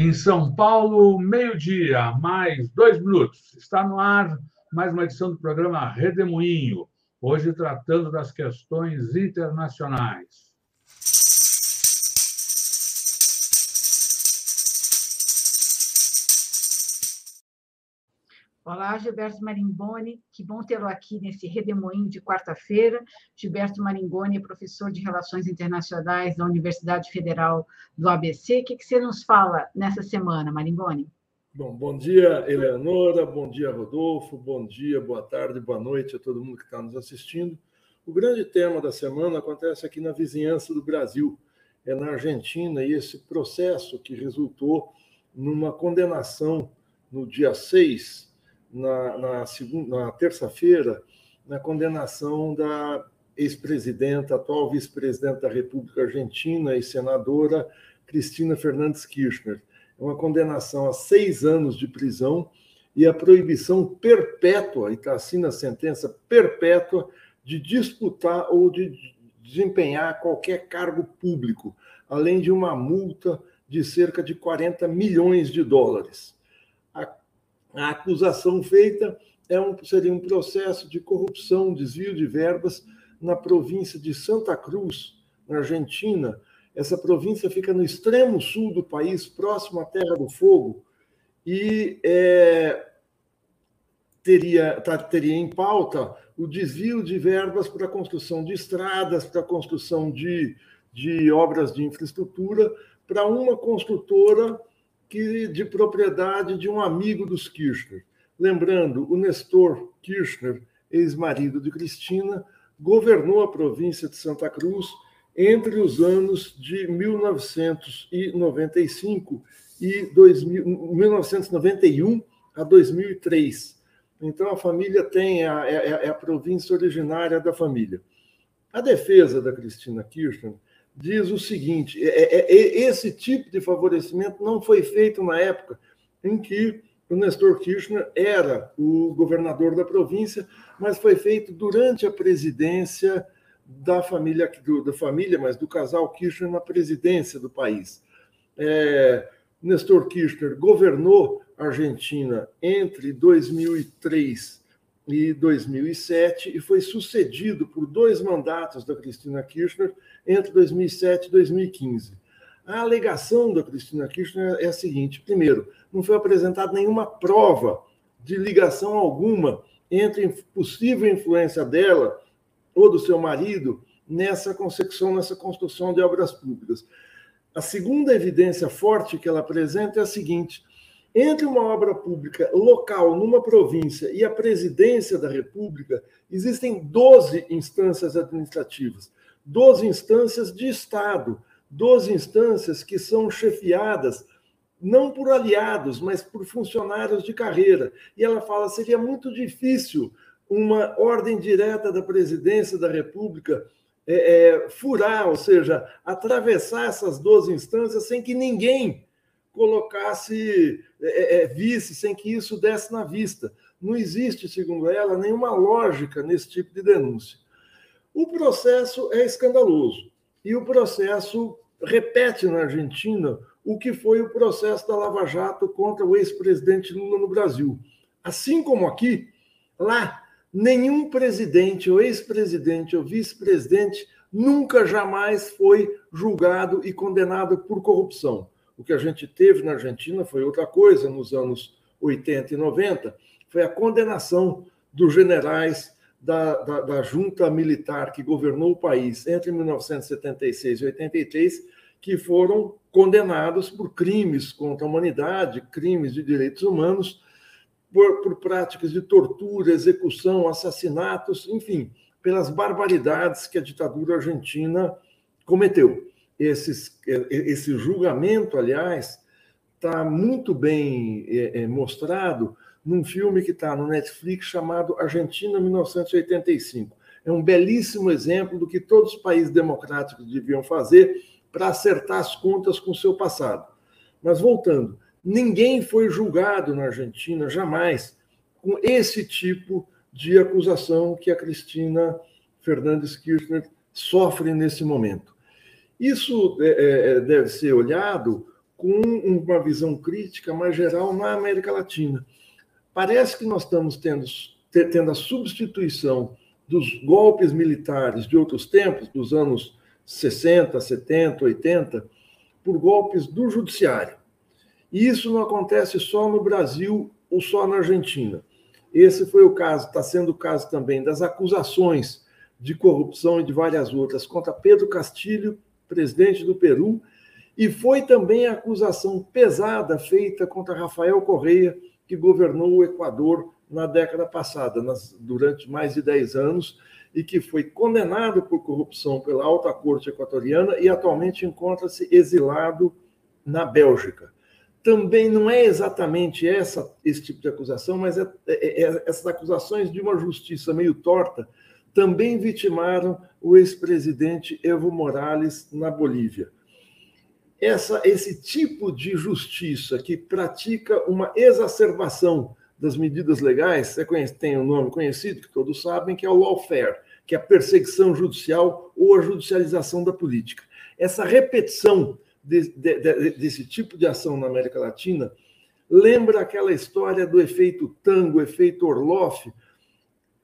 Em São Paulo, meio-dia, mais dois minutos. Está no ar mais uma edição do programa Redemoinho, hoje tratando das questões internacionais. Olá, Gilberto Marimboni, que bom tê-lo aqui nesse redemoinho de quarta-feira. Gilberto Marimboni é professor de Relações Internacionais da Universidade Federal do ABC. O que, que você nos fala nessa semana, Marimboni? Bom, bom dia, Eleonora, bom dia, Rodolfo, bom dia, boa tarde, boa noite a todo mundo que está nos assistindo. O grande tema da semana acontece aqui na vizinhança do Brasil, é na Argentina, e esse processo que resultou numa condenação no dia 6 na, na, na terça-feira na condenação da ex-presidenta, atual vice-presidente da República Argentina e senadora Cristina Fernandes Kirchner. É uma condenação a seis anos de prisão e a proibição perpétua, e está assim na sentença, perpétua, de disputar ou de desempenhar qualquer cargo público, além de uma multa de cerca de 40 milhões de dólares. A acusação feita é um, seria um processo de corrupção, desvio de verbas na província de Santa Cruz, na Argentina. Essa província fica no extremo sul do país, próximo à Terra do Fogo, e é, teria, tá, teria em pauta o desvio de verbas para a construção de estradas, para a construção de, de obras de infraestrutura, para uma construtora que de propriedade de um amigo dos Kirchner. Lembrando, o Nestor Kirchner, ex-marido de Cristina, governou a província de Santa Cruz entre os anos de 1995 e 2000, 1991 a 2003. Então, a família tem, a, é, é a província originária da família. A defesa da Cristina Kirchner diz o seguinte: é, é, é, esse tipo de favorecimento não foi feito na época em que o Nestor Kirchner era o governador da província, mas foi feito durante a presidência da família, do, da família, mas do casal Kirchner na presidência do país. É, Nestor Kirchner governou a Argentina entre 2003 e 2007 e foi sucedido por dois mandatos da Cristina Kirchner entre 2007 e 2015. A alegação da Cristina Kirchner é a seguinte: primeiro, não foi apresentada nenhuma prova de ligação alguma entre possível influência dela ou do seu marido nessa concepção, nessa construção de obras públicas. A segunda evidência forte que ela apresenta é a seguinte: entre uma obra pública local numa província e a presidência da República, existem 12 instâncias administrativas, 12 instâncias de Estado, 12 instâncias que são chefiadas não por aliados, mas por funcionários de carreira. E ela fala: seria muito difícil uma ordem direta da presidência da República é, é, furar, ou seja, atravessar essas 12 instâncias sem que ninguém colocasse, é, é, visse, sem que isso desse na vista. Não existe, segundo ela, nenhuma lógica nesse tipo de denúncia. O processo é escandaloso e o processo repete na Argentina o que foi o processo da Lava Jato contra o ex-presidente Lula no Brasil. Assim como aqui, lá, nenhum presidente, ou ex-presidente, ou vice-presidente nunca jamais foi julgado e condenado por corrupção. O que a gente teve na Argentina foi outra coisa nos anos 80 e 90, foi a condenação dos generais da, da, da junta militar que governou o país entre 1976 e 83, que foram condenados por crimes contra a humanidade, crimes de direitos humanos, por, por práticas de tortura, execução, assassinatos, enfim, pelas barbaridades que a ditadura argentina cometeu. Esses, esse julgamento, aliás, está muito bem é, é, mostrado num filme que está no Netflix chamado Argentina 1985. É um belíssimo exemplo do que todos os países democráticos deviam fazer para acertar as contas com o seu passado. Mas voltando, ninguém foi julgado na Argentina jamais com esse tipo de acusação que a Cristina Fernandes Kirchner sofre nesse momento. Isso é, é, é, deve ser olhado com uma visão crítica mais geral na América Latina. Parece que nós estamos tendo, tendo a substituição dos golpes militares de outros tempos, dos anos 60, 70, 80, por golpes do judiciário. E isso não acontece só no Brasil ou só na Argentina. Esse foi o caso, está sendo o caso também das acusações de corrupção e de várias outras contra Pedro Castilho, presidente do Peru, e foi também a acusação pesada feita contra Rafael Correia, que governou o Equador na década passada, nas, durante mais de 10 anos, e que foi condenado por corrupção pela alta corte equatoriana e atualmente encontra-se exilado na Bélgica. Também não é exatamente essa, esse tipo de acusação, mas é, é, é, essas acusações de uma justiça meio torta também vitimaram o ex-presidente Evo Morales na Bolívia essa, esse tipo de justiça que pratica uma exacerbação das medidas legais, tem um nome conhecido que todos sabem, que é o lawfare, que é a perseguição judicial ou a judicialização da política. Essa repetição de, de, de, desse tipo de ação na América Latina lembra aquela história do efeito tango, efeito Orloff,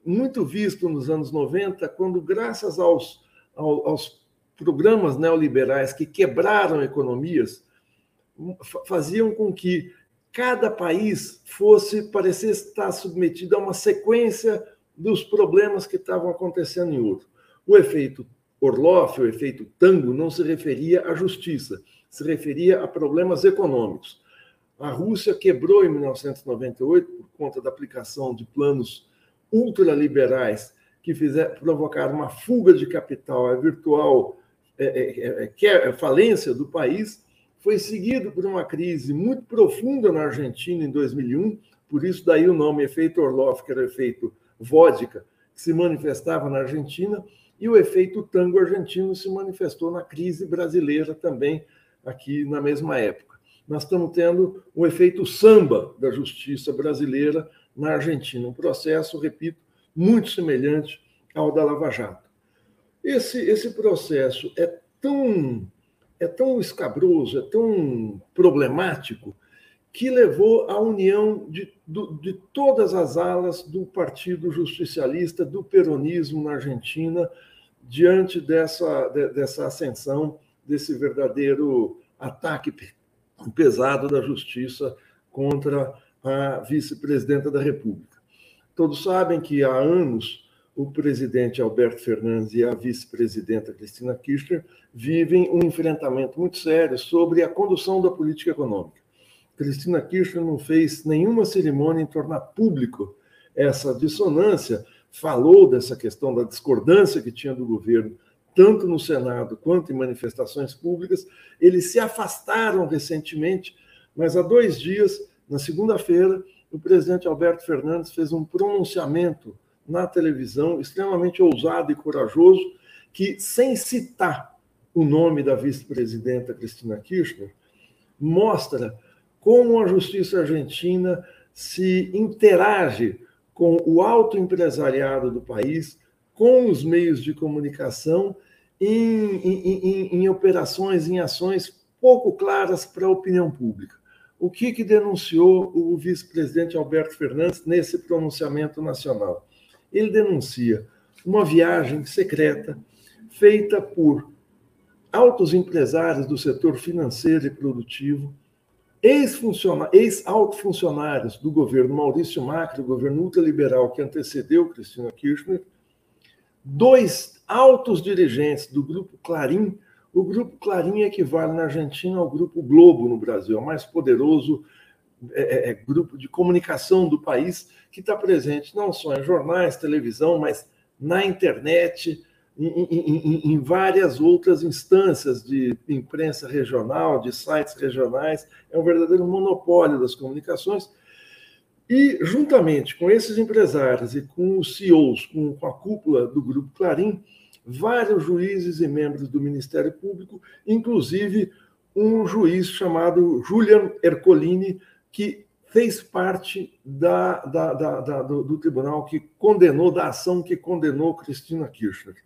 muito visto nos anos 90, quando, graças aos, aos programas neoliberais que quebraram economias faziam com que cada país fosse parecer estar submetido a uma sequência dos problemas que estavam acontecendo em outro. O efeito Orloff, o efeito tango, não se referia à justiça, se referia a problemas econômicos. A Rússia quebrou em 1998 por conta da aplicação de planos ultraliberais que fizer, provocaram uma fuga de capital, a virtual é, é, é, que é a falência do país, foi seguido por uma crise muito profunda na Argentina em 2001, por isso daí o nome efeito Orloff, que era o efeito vodka, que se manifestava na Argentina, e o efeito tango argentino se manifestou na crise brasileira também, aqui na mesma época. Nós estamos tendo o efeito samba da justiça brasileira na Argentina, um processo, repito, muito semelhante ao da Lava Jato. Esse, esse processo é tão, é tão escabroso, é tão problemático, que levou à união de, de todas as alas do Partido Justicialista, do peronismo na Argentina, diante dessa, dessa ascensão, desse verdadeiro ataque pesado da justiça contra a vice-presidenta da República. Todos sabem que há anos o presidente Alberto Fernandes e a vice-presidenta Cristina Kirchner vivem um enfrentamento muito sério sobre a condução da política econômica. Cristina Kirchner não fez nenhuma cerimônia em tornar público essa dissonância, falou dessa questão da discordância que tinha do governo, tanto no Senado quanto em manifestações públicas. Eles se afastaram recentemente, mas há dois dias, na segunda-feira, o presidente Alberto Fernandes fez um pronunciamento na televisão, extremamente ousado e corajoso, que, sem citar o nome da vice-presidenta Cristina Kirchner, mostra como a justiça argentina se interage com o alto empresariado do país, com os meios de comunicação, em, em, em, em operações, em ações pouco claras para a opinião pública. O que, que denunciou o vice-presidente Alberto Fernandes nesse pronunciamento nacional? Ele denuncia uma viagem secreta feita por altos empresários do setor financeiro e produtivo, ex-alto funcionários do governo Maurício Macri, o governo ultraliberal que antecedeu Cristina Kirchner, dois altos dirigentes do Grupo Clarim. O Grupo Clarim equivale na Argentina ao Grupo Globo no Brasil, é o mais poderoso é, é, é, grupo de comunicação do país que está presente não só em jornais, televisão, mas na internet, em, em, em, várias outras instâncias de imprensa regional, de sites regionais. É um verdadeiro monopólio das comunicações. E, juntamente com esses empresários e com os CEOs, com, com a cúpula do Grupo Clarim, vários juízes e membros do Ministério Público, inclusive um juiz chamado Julian Ercolini, que fez parte da, da, da, do, do, tribunal que condenou, da ação que condenou Cristina Kirchner.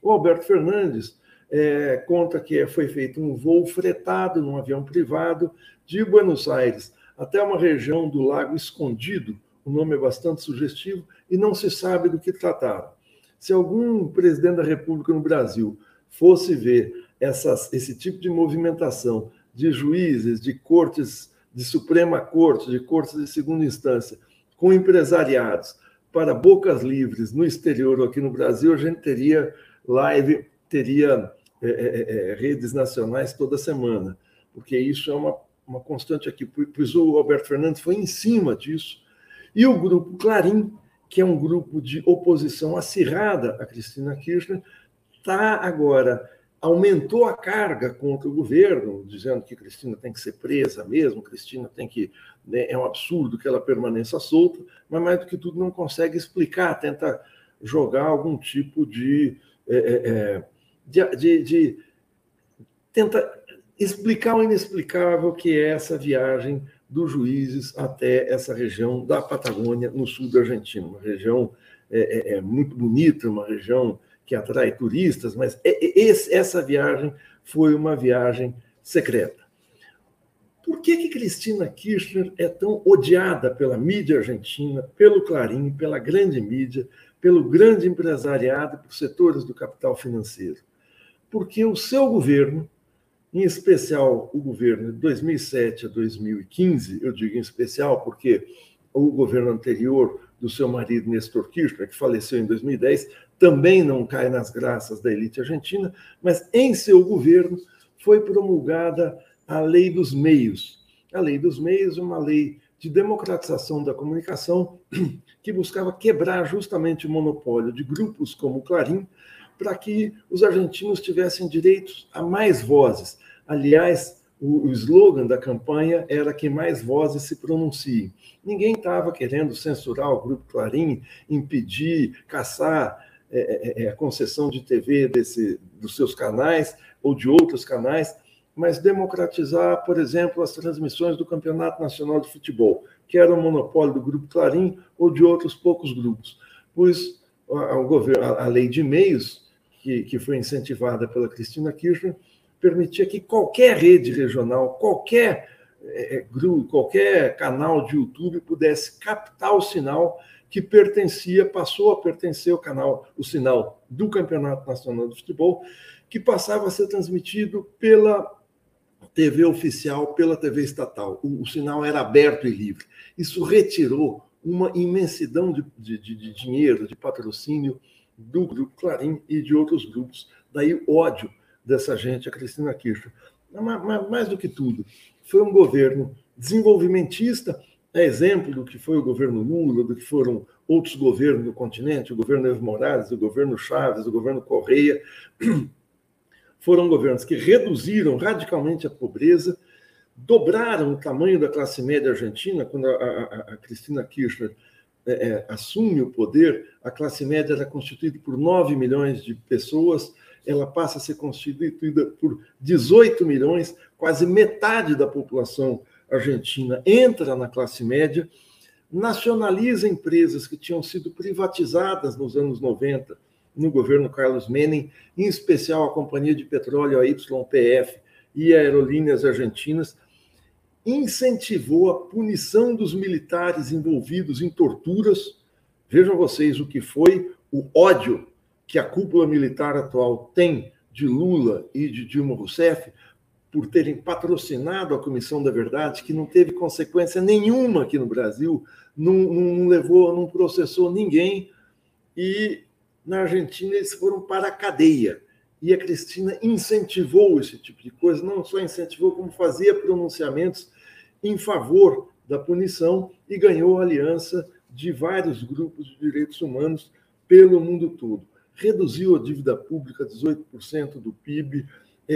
O Alberto Fernandes é, conta que foi feito um voo fretado num avião privado de Buenos Aires até uma região do Lago Escondido, o nome é bastante sugestivo, e não se sabe do que tratava. Se algum presidente da República no Brasil fosse ver essas, esse tipo de movimentação de juízes, de cortes de Suprema Corte, de cortes de segunda instância, com empresariados para bocas livres no exterior ou aqui no Brasil, a gente teria live, teria é, é, é, é redes nacionais toda semana, porque isso é uma, uma constante aqui. Pois o Alberto Fernandes foi em cima disso. E o grupo Clarim, que é um grupo de oposição acirrada a Cristina Kirchner, está agora aumentou a carga contra o governo, dizendo que Cristina tem que ser presa mesmo, Cristina tem que. Né, é um absurdo que ela permaneça solta, mas mais do que tudo não consegue explicar, tenta jogar algum tipo de. É, é, é de, de, de tenta explicar o inexplicável que é essa viagem dos juízes até essa região da Patagônia, no sul da Argentina, uma região é, é, é muito bonita, uma região que atrai turistas, mas essa viagem foi uma viagem secreta. Por que, que Cristina Kirchner é tão odiada pela mídia argentina, pelo Clarim, pela grande mídia, pelo grande empresariado, por setores do capital financeiro? Porque o seu governo, em especial o governo de 2007 a 2015, eu digo em especial porque o governo anterior do seu marido Nestor Kirchner, que faleceu em 2010, também não cai nas graças da elite argentina, mas em seu governo foi promulgada a Lei dos Meios. A Lei dos Meios é uma lei de democratização da comunicação que buscava quebrar justamente o monopólio de grupos como o Clarim, para que os argentinos tivessem direitos a mais vozes. Aliás, o, slogan da campanha era que mais vozes se pronunciem. Ninguém estava querendo censurar o Grupo Clarim, impedir, caçar é é, é, é, a concessão de TV desse, dos seus canais ou de outros canais, mas democratizar, por exemplo, as transmissões do Campeonato Nacional de Futebol, que era um monopólio do Grupo Clarim ou de outros poucos grupos. Pois a, a, a lei de meios, que, que foi incentivada pela Cristina Kirchner, permitia que qualquer rede regional, qualquer é, grupo, qualquer canal de YouTube pudesse captar o sinal que pertencia, passou a pertencer ao canal, o sinal do Campeonato Nacional de Futebol, que passava a ser transmitido pela TV oficial, pela TV estatal. O, o sinal era aberto e livre. Isso retirou uma imensidão de, de, de dinheiro, de patrocínio do Grupo Clarim e de outros grupos. Daí ódio dessa gente a Cristina Kirchner. Mas, mais do que tudo, foi um governo desenvolvimentista é exemplo do que foi o governo Lula, do que foram outros governos do continente, o governo Evo Morales, o governo Chaves, o governo Correia. Foram governos que reduziram radicalmente a pobreza, dobraram o tamanho da classe média argentina. Quando a, a, a Cristina Kirchner é, é, assume o poder, a classe média era constituída por 9 milhões de pessoas, ela passa a ser constituída por 18 milhões, quase metade da população argentina entra na classe média, nacionaliza empresas que tinham sido privatizadas nos anos 90 no governo Carlos Menem, em especial a Companhia de Petróleo, a YPF e Aerolíneas Argentinas, incentivou a punição dos militares envolvidos em torturas. Vejam vocês o que foi o ódio que a cúpula militar atual tem de Lula e de Dilma Rousseff, por terem patrocinado a Comissão da Verdade, que não teve consequência nenhuma aqui no Brasil, não, não levou, não processou ninguém, e na Argentina eles foram para a cadeia. E a Cristina incentivou esse tipo de coisa, não só incentivou, como fazia pronunciamentos em favor da punição e ganhou aliança de vários grupos de direitos humanos pelo mundo todo. Reduziu a dívida pública a 18% do PIB,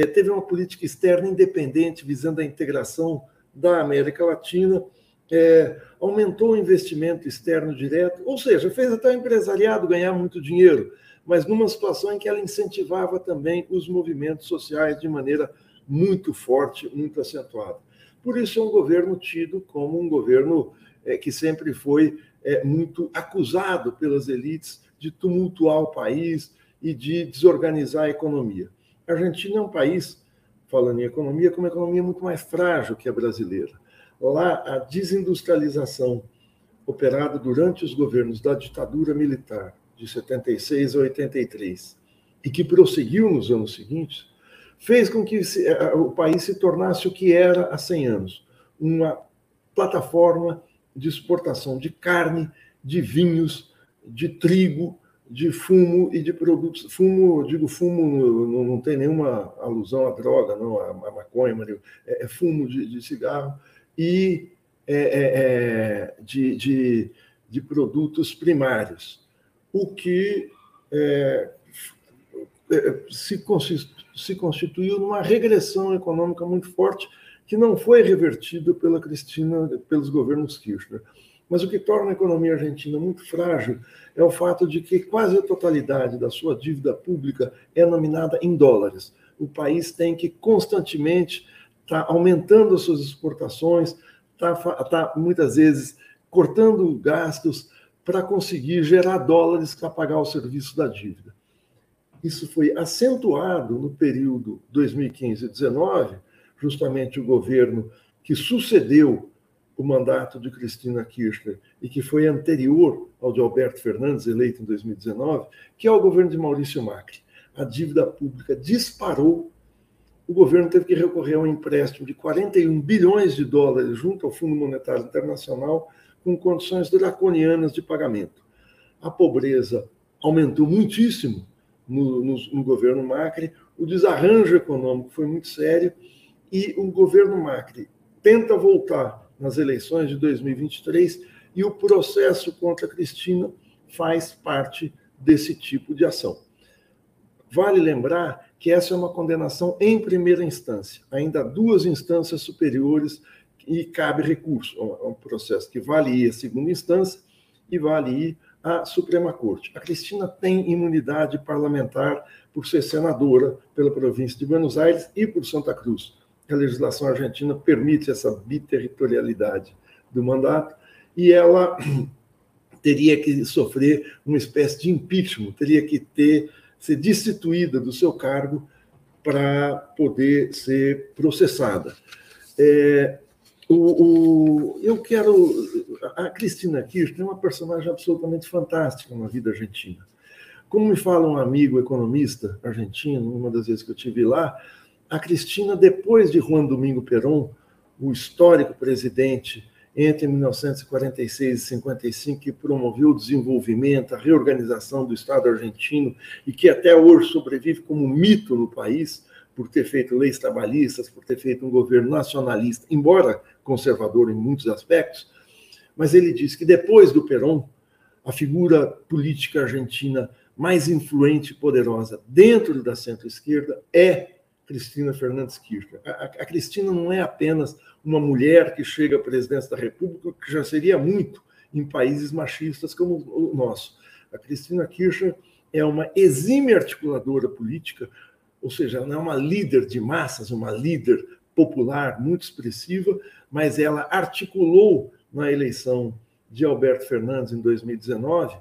teve uma política externa independente visando a integração da América Latina, é, aumentou o investimento externo direto, ou seja, fez até o empresariado ganhar muito dinheiro, mas numa situação em que ela incentivava também os movimentos sociais de maneira muito forte, muito acentuada. Por isso é um governo tido como um governo é, que sempre foi é, muito acusado pelas elites de tumultuar o país e de desorganizar a economia. A Argentina é um país, falando em economia, com uma economia muito mais frágil que a brasileira. Lá, a desindustrialização operada durante os governos da ditadura militar, de 76 a 83, e que prosseguiu nos anos seguintes, fez com que o país se tornasse o que era há 100 anos uma plataforma de exportação de carne, de vinhos, de trigo, de fumo e de produtos. Fumo, digo fumo, não, não tem nenhuma alusão à droga, não, à, maconha, é, é fumo de, de, cigarro e é, é, é, de, de, de, produtos primários, o que é, é, se, se constituiu numa regressão econômica muito forte que não foi revertida pela Cristina, pelos governos Kirchner. Mas o que torna a economia argentina muito frágil é o fato de que quase a totalidade da sua dívida pública é nominada em dólares. O país tem que constantemente estar tá aumentando as suas exportações, está tá, muitas vezes cortando gastos para conseguir gerar dólares para pagar o serviço da dívida. Isso foi acentuado no período 2015-19, justamente o governo que sucedeu o mandato de Cristina Kirchner e que foi anterior ao de Alberto Fernandes, eleito em 2019, que é o governo de Maurício Macri. A dívida pública disparou, o governo teve que recorrer a um empréstimo de 41 bilhões de dólares junto ao Fundo Monetário Internacional, com condições draconianas de pagamento. A pobreza aumentou muitíssimo no, no, no governo Macri, o desarranjo econômico foi muito sério e o governo Macri tenta voltar nas eleições de 2023 e o processo contra Cristina faz parte desse tipo de ação. Vale lembrar que essa é uma condenação em primeira instância, ainda há duas instâncias superiores e cabe recurso. É um processo que vale ir à segunda instância e vale ir à Suprema Corte. A Cristina tem imunidade parlamentar por ser senadora pela província de Buenos Aires e por Santa Cruz a legislação argentina permite essa biterritorialidade do mandato, e ela teria que sofrer uma espécie de impeachment, teria que ter ser destituída do seu cargo para poder ser processada. É, o, o, eu quero. A Cristina Kirchner é uma personagem absolutamente fantástica na vida argentina. Como me fala um amigo economista argentino, uma das vezes que eu tive lá, a Cristina, depois de Juan Domingo Perón, o histórico presidente entre 1946 e 55, que promoveu o desenvolvimento, a reorganização do Estado argentino e que até hoje sobrevive como mito no país, por ter feito leis trabalhistas, por ter feito um governo nacionalista, embora conservador em muitos aspectos, mas ele diz que depois do Perón, a figura política argentina mais influente e poderosa dentro da centro-esquerda é Cristina Fernandes Kirchner. A, a, Cristina não é apenas uma mulher que chega à presidência da República, que já seria muito em países machistas como o nosso. A Cristina Kirchner é uma exímia articuladora política, ou seja, não é uma líder de massas, uma líder popular muito expressiva, mas ela articulou na eleição de Alberto Fernandes em 2019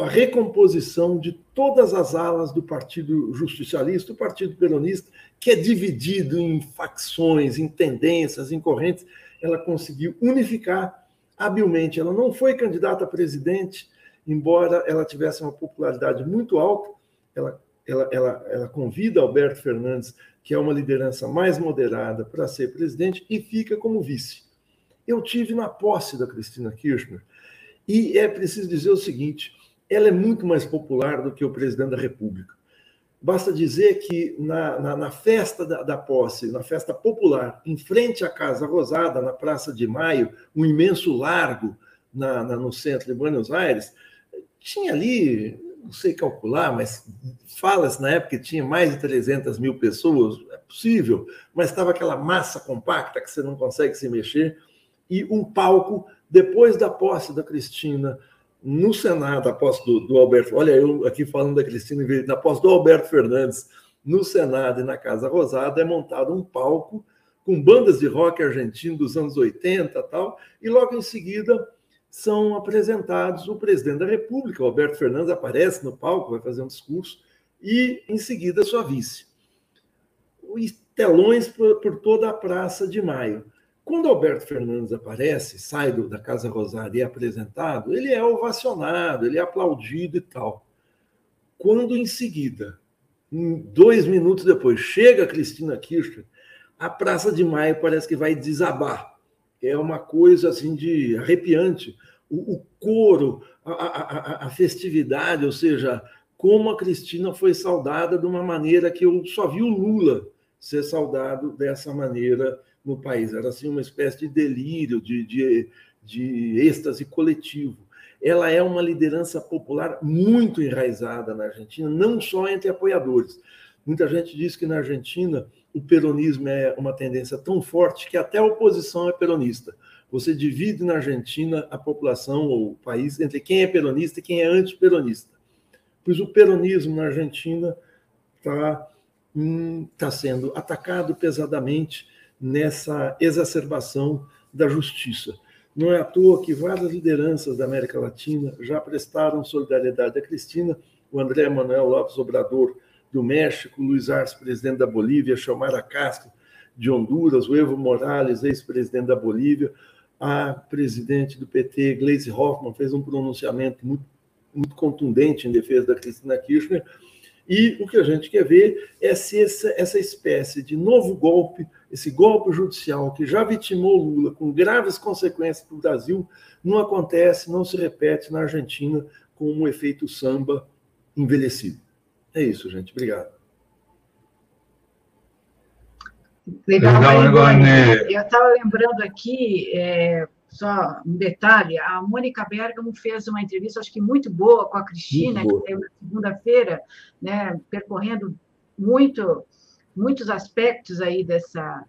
a recomposição de todas as alas do Partido Justicialista, do Partido Peronista, que é dividido em facções, em tendências, em correntes, ela conseguiu unificar habilmente. Ela não foi candidata a presidente, embora ela tivesse uma popularidade muito alta. Ela, ela, ela, ela convida Alberto Fernandes, que é uma liderança mais moderada, para ser presidente e fica como vice. Eu tive na posse da Cristina Kirchner e é preciso dizer o seguinte: ela é muito mais popular do que o presidente da República. Basta dizer que na, na, na festa da, da, posse, na festa popular, em frente à Casa Rosada, na Praça de Maio, um imenso largo na, no centro de Buenos Aires, tinha ali, não sei calcular, mas fala-se na época que tinha mais de 300 mil pessoas, é possível, mas estava aquela massa compacta que você não consegue se mexer, e um palco, depois da posse da Cristina no Senado, após do, do, Alberto, olha, eu aqui falando da Cristina, na posse do Alberto Fernandes, no Senado e na Casa Rosada, é montado um palco com bandas de rock argentino dos anos 80 tal, e logo em seguida são apresentados o presidente da República, Alberto Fernandes, aparece no palco, vai fazer um discurso, e em seguida sua vice. e telões por, por, toda a Praça de Maio. Quando Alberto Fernandes aparece, sai do, da Casa Rosada e é apresentado, ele é ovacionado, ele é aplaudido e tal. Quando em seguida, dois minutos depois, chega Cristina Kirchner, a Praça de Maio parece que vai desabar. É uma coisa assim de arrepiante. O, o coro, a, a, a, festividade, ou seja, como a Cristina foi saudada de uma maneira que eu só vi o Lula ser saudado dessa maneira no país. Era assim uma espécie de delírio, de, de, de êxtase coletivo. Ela é uma liderança popular muito enraizada na Argentina, não só entre apoiadores. Muita gente diz que na Argentina o peronismo é uma tendência tão forte que até a oposição é peronista. Você divide na Argentina a população ou o país entre quem é peronista e quem é antiperonista pois o peronismo na Argentina está hum, tá sendo atacado pesadamente nessa exacerbação da justiça. Não é à toa que várias lideranças da América Latina já prestaram solidariedade à Cristina, o André Manuel Lopes Obrador do México, Luiz Arce, presidente da Bolívia, Xiomara Castro de Honduras, o Evo Morales, ex-presidente da Bolívia, a presidente do PT, Gleisi Hoffmann, fez um pronunciamento muito muito contundente em defesa da Cristina Kirchner. E o que a gente quer ver é se essa, essa espécie de novo golpe, esse golpe judicial que já vitimou Lula com graves consequências para o Brasil, não acontece, não se repete na Argentina com um efeito samba envelhecido. É isso, gente. Obrigado. Legal, Legal Eu estava lembrando aqui, é, só um detalhe, a Mônica Bergamo fez uma entrevista, acho que muito boa, com a Cristina, que teve na segunda-feira, né, percorrendo muito, muitos aspectos aí dessa,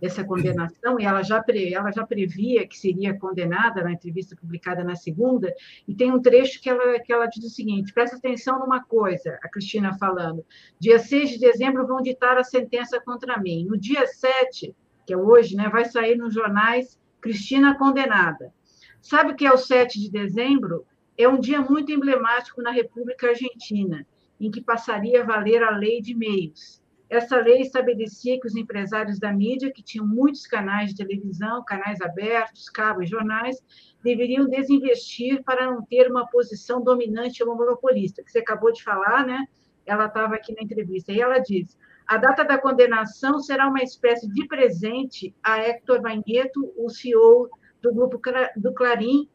dessa condenação, e ela já, pre, ela já previa que seria condenada na entrevista publicada na segunda, e tem um trecho que ela, que ela diz o seguinte, presta atenção numa coisa, a Cristina falando, dia 6 de dezembro vão ditar a sentença contra mim, no dia 7, que é hoje, né, vai sair nos jornais Cristina condenada. Sabe o que é o 7 de dezembro? É um dia muito emblemático na República Argentina, em que passaria a valer a lei de meios. Essa lei estabelecia que os empresários da mídia, que tinham muitos canais de televisão, canais abertos, cabos e jornais, deveriam desinvestir para não ter uma posição dominante ou monopolista, que você acabou de falar, né? Ela estava aqui na entrevista. E ela diz: a data da condenação será uma espécie de presente a Hector Vangueto, o CEO do grupo do Clarim,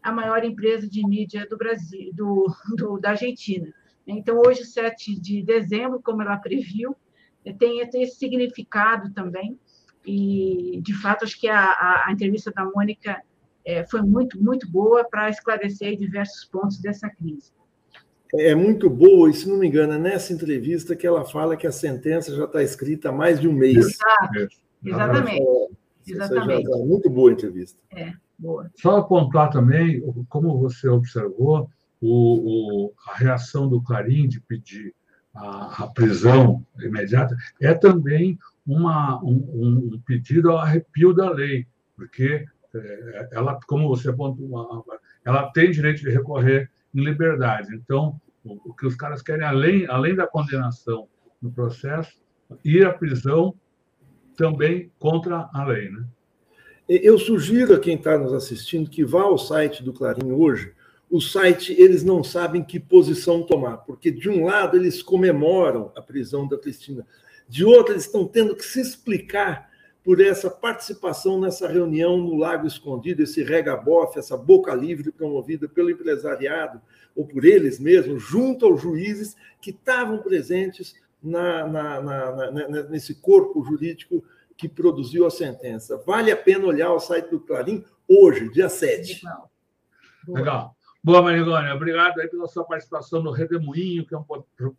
a maior empresa de mídia do Brasil, do, do, da Argentina. Então, hoje, 7 de dezembro, como ela previu, tem esse significado também. E, de fato, acho que a, a, a entrevista da Mônica é, foi muito, muito boa para esclarecer diversos pontos dessa crise é muito boa, e se não me engano, é nessa entrevista que ela fala que a sentença já está escrita há mais de um mês. Exato. Exatamente. É, Exatamente. Já, muito boa a entrevista. É, boa. Só apontar também, como você observou, o, o, a reação do Clarim de pedir a, a prisão imediata é também uma, um, um, pedido ao arrepio da lei, porque é, ela, como você apontou, ela tem direito de recorrer em liberdade. Então, o, que os caras querem, além, além da condenação no processo, ir à prisão também contra a lei. Né? Eu sugiro a quem está nos assistindo que vá ao site do Clarim hoje. O site, eles não sabem que posição tomar, porque de um lado eles comemoram a prisão da Cristina, de outro eles estão tendo que se explicar por essa participação nessa reunião no Lago Escondido, esse regabof, essa boca livre promovida pelo empresariado, ou por eles mesmos, junto aos juízes que estavam presentes na, na, na, nesse corpo jurídico que produziu a sentença. Vale a pena olhar o site do Clarim hoje, dia 7. Legal. Boa, Marigônia. Obrigado aí pela sua participação no Redemoinho, que é um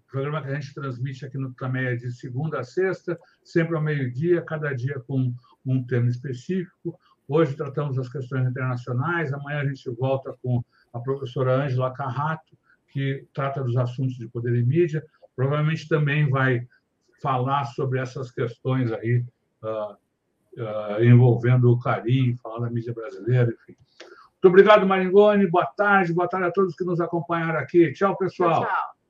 programa que a gente transmite aqui no Tameia de segunda a sexta, sempre ao meio-dia, cada dia com um tema específico. Hoje tratamos das questões internacionais, amanhã a gente volta com a professora Ângela Carrato, que trata dos assuntos de poder e mídia. Provavelmente também vai falar sobre essas questões aí uh, uh, envolvendo o carinho, falar da mídia brasileira, enfim. Muito obrigado, Maringoni. Boa tarde. Boa tarde a todos que nos acompanharam aqui. Tchau, pessoal. Tchau, tchau.